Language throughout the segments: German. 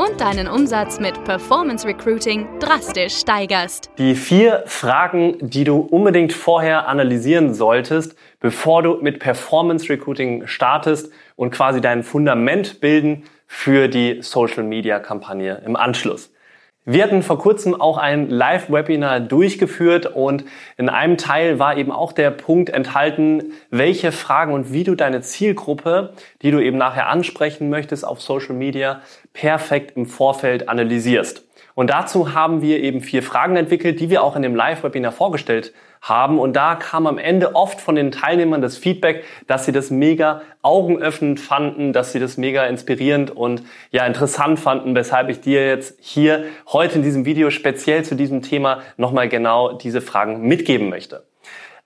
und deinen Umsatz mit Performance Recruiting drastisch steigerst. Die vier Fragen, die du unbedingt vorher analysieren solltest, bevor du mit Performance Recruiting startest und quasi dein Fundament bilden für die Social Media Kampagne im Anschluss. Wir hatten vor kurzem auch ein Live-Webinar durchgeführt und in einem Teil war eben auch der Punkt enthalten, welche Fragen und wie du deine Zielgruppe, die du eben nachher ansprechen möchtest auf Social Media, perfekt im Vorfeld analysierst. Und dazu haben wir eben vier Fragen entwickelt, die wir auch in dem Live-Webinar vorgestellt haben. Und da kam am Ende oft von den Teilnehmern das Feedback, dass sie das mega augenöffnend fanden, dass sie das mega inspirierend und ja interessant fanden, weshalb ich dir jetzt hier heute in diesem Video speziell zu diesem Thema nochmal genau diese Fragen mitgeben möchte.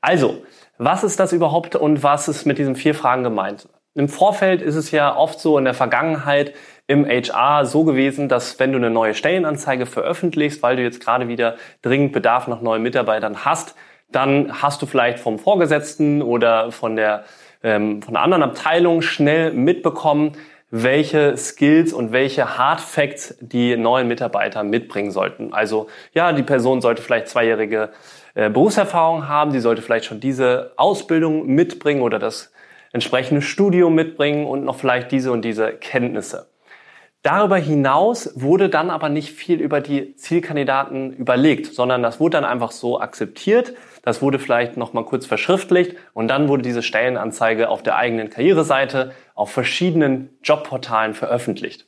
Also, was ist das überhaupt und was ist mit diesen vier Fragen gemeint? Im Vorfeld ist es ja oft so in der Vergangenheit im HR so gewesen, dass wenn du eine neue Stellenanzeige veröffentlichst, weil du jetzt gerade wieder dringend Bedarf nach neuen Mitarbeitern hast, dann hast du vielleicht vom Vorgesetzten oder von der ähm, von einer anderen Abteilung schnell mitbekommen, welche Skills und welche Hard Facts die neuen Mitarbeiter mitbringen sollten. Also ja, die Person sollte vielleicht zweijährige äh, Berufserfahrung haben, sie sollte vielleicht schon diese Ausbildung mitbringen oder das entsprechende Studium mitbringen und noch vielleicht diese und diese Kenntnisse. Darüber hinaus wurde dann aber nicht viel über die Zielkandidaten überlegt, sondern das wurde dann einfach so akzeptiert. Das wurde vielleicht noch mal kurz verschriftlicht und dann wurde diese Stellenanzeige auf der eigenen Karriereseite auf verschiedenen Jobportalen veröffentlicht.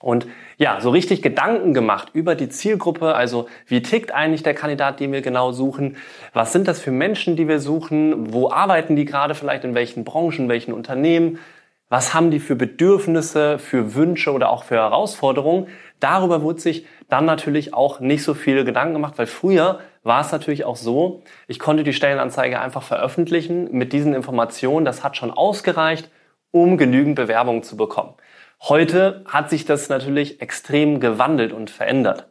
Und ja, so richtig Gedanken gemacht über die Zielgruppe, also wie tickt eigentlich der Kandidat, den wir genau suchen? Was sind das für Menschen, die wir suchen? Wo arbeiten die gerade vielleicht in welchen Branchen, welchen Unternehmen? Was haben die für Bedürfnisse, für Wünsche oder auch für Herausforderungen? Darüber wurde sich dann natürlich auch nicht so viele Gedanken gemacht, weil früher war es natürlich auch so, ich konnte die Stellenanzeige einfach veröffentlichen mit diesen Informationen. Das hat schon ausgereicht, um genügend Bewerbungen zu bekommen. Heute hat sich das natürlich extrem gewandelt und verändert.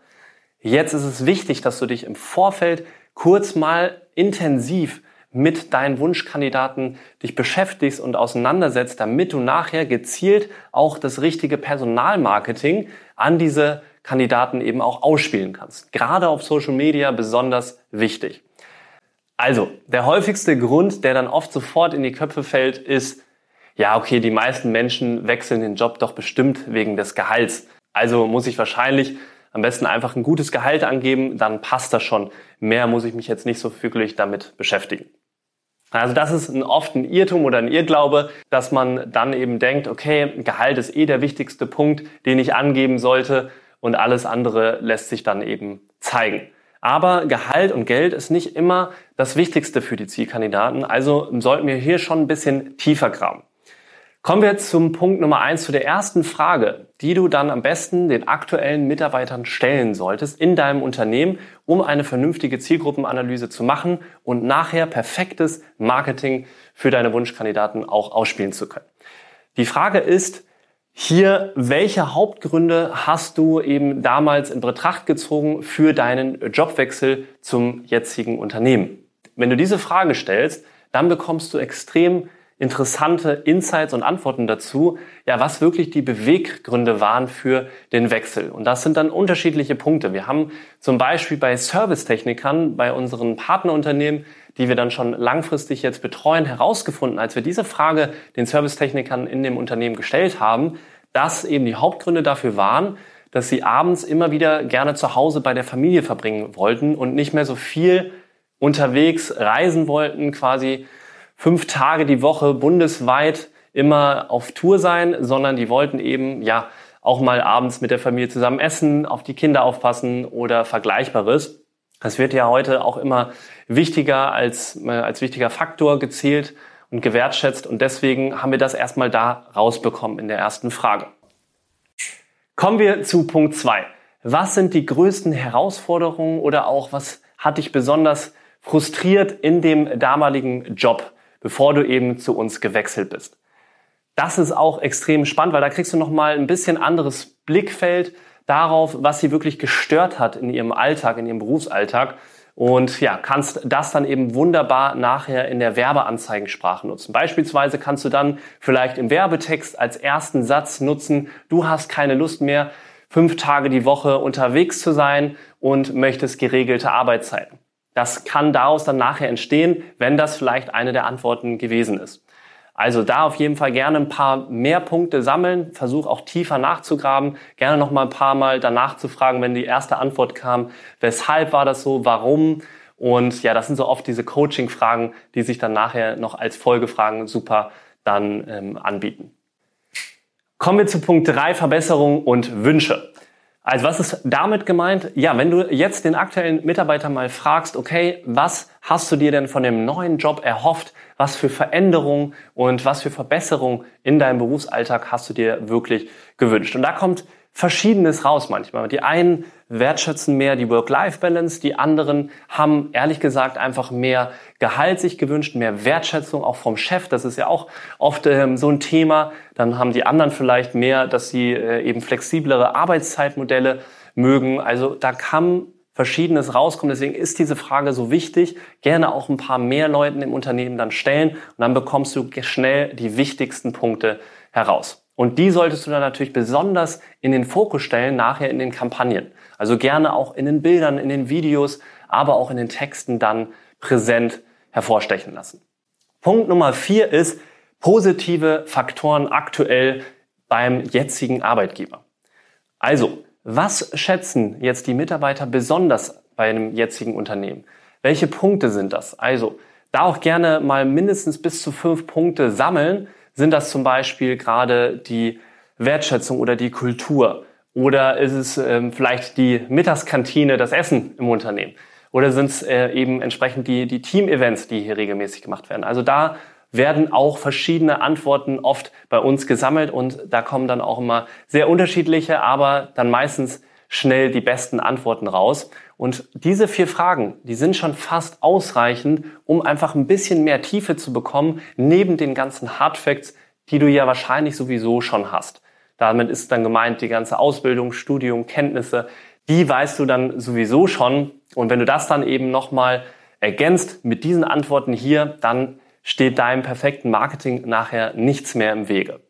Jetzt ist es wichtig, dass du dich im Vorfeld kurz mal intensiv mit deinen Wunschkandidaten dich beschäftigst und auseinandersetzt, damit du nachher gezielt auch das richtige Personalmarketing an diese Kandidaten eben auch ausspielen kannst. Gerade auf Social Media besonders wichtig. Also, der häufigste Grund, der dann oft sofort in die Köpfe fällt, ist, ja, okay, die meisten Menschen wechseln den Job doch bestimmt wegen des Gehalts. Also muss ich wahrscheinlich am besten einfach ein gutes Gehalt angeben, dann passt das schon. Mehr muss ich mich jetzt nicht so füglich damit beschäftigen. Also das ist ein, oft ein Irrtum oder ein Irrglaube, dass man dann eben denkt, okay, Gehalt ist eh der wichtigste Punkt, den ich angeben sollte und alles andere lässt sich dann eben zeigen. Aber Gehalt und Geld ist nicht immer das Wichtigste für die Zielkandidaten, also sollten wir hier schon ein bisschen tiefer graben. Kommen wir jetzt zum Punkt Nummer eins, zu der ersten Frage, die du dann am besten den aktuellen Mitarbeitern stellen solltest in deinem Unternehmen, um eine vernünftige Zielgruppenanalyse zu machen und nachher perfektes Marketing für deine Wunschkandidaten auch ausspielen zu können. Die Frage ist hier, welche Hauptgründe hast du eben damals in Betracht gezogen für deinen Jobwechsel zum jetzigen Unternehmen? Wenn du diese Frage stellst, dann bekommst du extrem interessante Insights und Antworten dazu, ja, was wirklich die Beweggründe waren für den Wechsel. Und das sind dann unterschiedliche Punkte. Wir haben zum Beispiel bei Servicetechnikern, bei unseren Partnerunternehmen, die wir dann schon langfristig jetzt betreuen, herausgefunden, als wir diese Frage den Servicetechnikern in dem Unternehmen gestellt haben, dass eben die Hauptgründe dafür waren, dass sie abends immer wieder gerne zu Hause bei der Familie verbringen wollten und nicht mehr so viel unterwegs reisen wollten, quasi fünf Tage die Woche bundesweit immer auf Tour sein, sondern die wollten eben, ja, auch mal abends mit der Familie zusammen essen, auf die Kinder aufpassen oder Vergleichbares. Das wird ja heute auch immer wichtiger als, äh, als wichtiger Faktor gezählt und gewertschätzt und deswegen haben wir das erstmal da rausbekommen in der ersten Frage. Kommen wir zu Punkt zwei. Was sind die größten Herausforderungen oder auch was hat dich besonders frustriert in dem damaligen Job? Bevor du eben zu uns gewechselt bist. Das ist auch extrem spannend, weil da kriegst du nochmal ein bisschen anderes Blickfeld darauf, was sie wirklich gestört hat in ihrem Alltag, in ihrem Berufsalltag. Und ja, kannst das dann eben wunderbar nachher in der Werbeanzeigensprache nutzen. Beispielsweise kannst du dann vielleicht im Werbetext als ersten Satz nutzen, du hast keine Lust mehr, fünf Tage die Woche unterwegs zu sein und möchtest geregelte Arbeitszeiten. Das kann daraus dann nachher entstehen, wenn das vielleicht eine der Antworten gewesen ist. Also da auf jeden Fall gerne ein paar mehr Punkte sammeln, versuch auch tiefer nachzugraben, gerne noch mal ein paar Mal danach zu fragen, wenn die erste Antwort kam, weshalb war das so, warum? Und ja, das sind so oft diese Coaching-Fragen, die sich dann nachher noch als Folgefragen super dann ähm, anbieten. Kommen wir zu Punkt drei Verbesserung und Wünsche. Also was ist damit gemeint? Ja, wenn du jetzt den aktuellen Mitarbeiter mal fragst, okay, was hast du dir denn von dem neuen Job erhofft? Was für Veränderungen und was für Verbesserungen in deinem Berufsalltag hast du dir wirklich gewünscht? Und da kommt Verschiedenes raus manchmal. Die einen wertschätzen mehr die Work-Life-Balance, die anderen haben ehrlich gesagt einfach mehr Gehalt sich gewünscht, mehr Wertschätzung auch vom Chef. Das ist ja auch oft ähm, so ein Thema. Dann haben die anderen vielleicht mehr, dass sie äh, eben flexiblere Arbeitszeitmodelle mögen. Also da kann Verschiedenes rauskommen. Deswegen ist diese Frage so wichtig. Gerne auch ein paar mehr Leuten im Unternehmen dann stellen und dann bekommst du schnell die wichtigsten Punkte heraus. Und die solltest du dann natürlich besonders in den Fokus stellen, nachher in den Kampagnen. Also gerne auch in den Bildern, in den Videos, aber auch in den Texten dann präsent hervorstechen lassen. Punkt Nummer vier ist positive Faktoren aktuell beim jetzigen Arbeitgeber. Also, was schätzen jetzt die Mitarbeiter besonders bei einem jetzigen Unternehmen? Welche Punkte sind das? Also, da auch gerne mal mindestens bis zu fünf Punkte sammeln, sind das zum Beispiel gerade die Wertschätzung oder die Kultur? Oder ist es ähm, vielleicht die Mittagskantine, das Essen im Unternehmen? Oder sind es äh, eben entsprechend die, die Team-Events, die hier regelmäßig gemacht werden? Also da werden auch verschiedene Antworten oft bei uns gesammelt und da kommen dann auch immer sehr unterschiedliche, aber dann meistens schnell die besten Antworten raus. Und diese vier Fragen, die sind schon fast ausreichend, um einfach ein bisschen mehr Tiefe zu bekommen, neben den ganzen Hardfacts, die du ja wahrscheinlich sowieso schon hast. Damit ist dann gemeint die ganze Ausbildung, Studium, Kenntnisse, die weißt du dann sowieso schon. Und wenn du das dann eben nochmal ergänzt mit diesen Antworten hier, dann steht deinem perfekten Marketing nachher nichts mehr im Wege.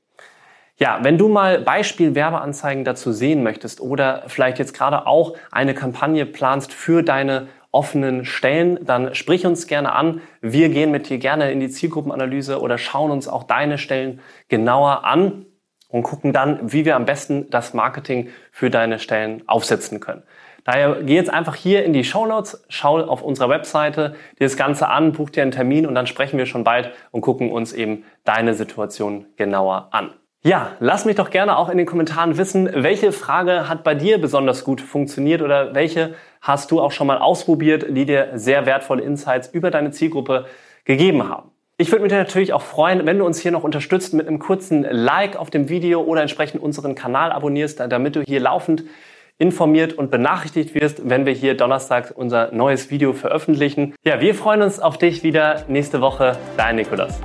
Ja, wenn du mal Beispiel-Werbeanzeigen dazu sehen möchtest oder vielleicht jetzt gerade auch eine Kampagne planst für deine offenen Stellen, dann sprich uns gerne an. Wir gehen mit dir gerne in die Zielgruppenanalyse oder schauen uns auch deine Stellen genauer an und gucken dann, wie wir am besten das Marketing für deine Stellen aufsetzen können. Daher geh jetzt einfach hier in die Show Notes, schau auf unserer Webseite dir das Ganze an, buch dir einen Termin und dann sprechen wir schon bald und gucken uns eben deine Situation genauer an. Ja, lass mich doch gerne auch in den Kommentaren wissen, welche Frage hat bei dir besonders gut funktioniert oder welche hast du auch schon mal ausprobiert, die dir sehr wertvolle Insights über deine Zielgruppe gegeben haben. Ich würde mich natürlich auch freuen, wenn du uns hier noch unterstützt mit einem kurzen Like auf dem Video oder entsprechend unseren Kanal abonnierst, damit du hier laufend informiert und benachrichtigt wirst, wenn wir hier donnerstags unser neues Video veröffentlichen. Ja, wir freuen uns auf dich wieder nächste Woche. Dein Nikolas.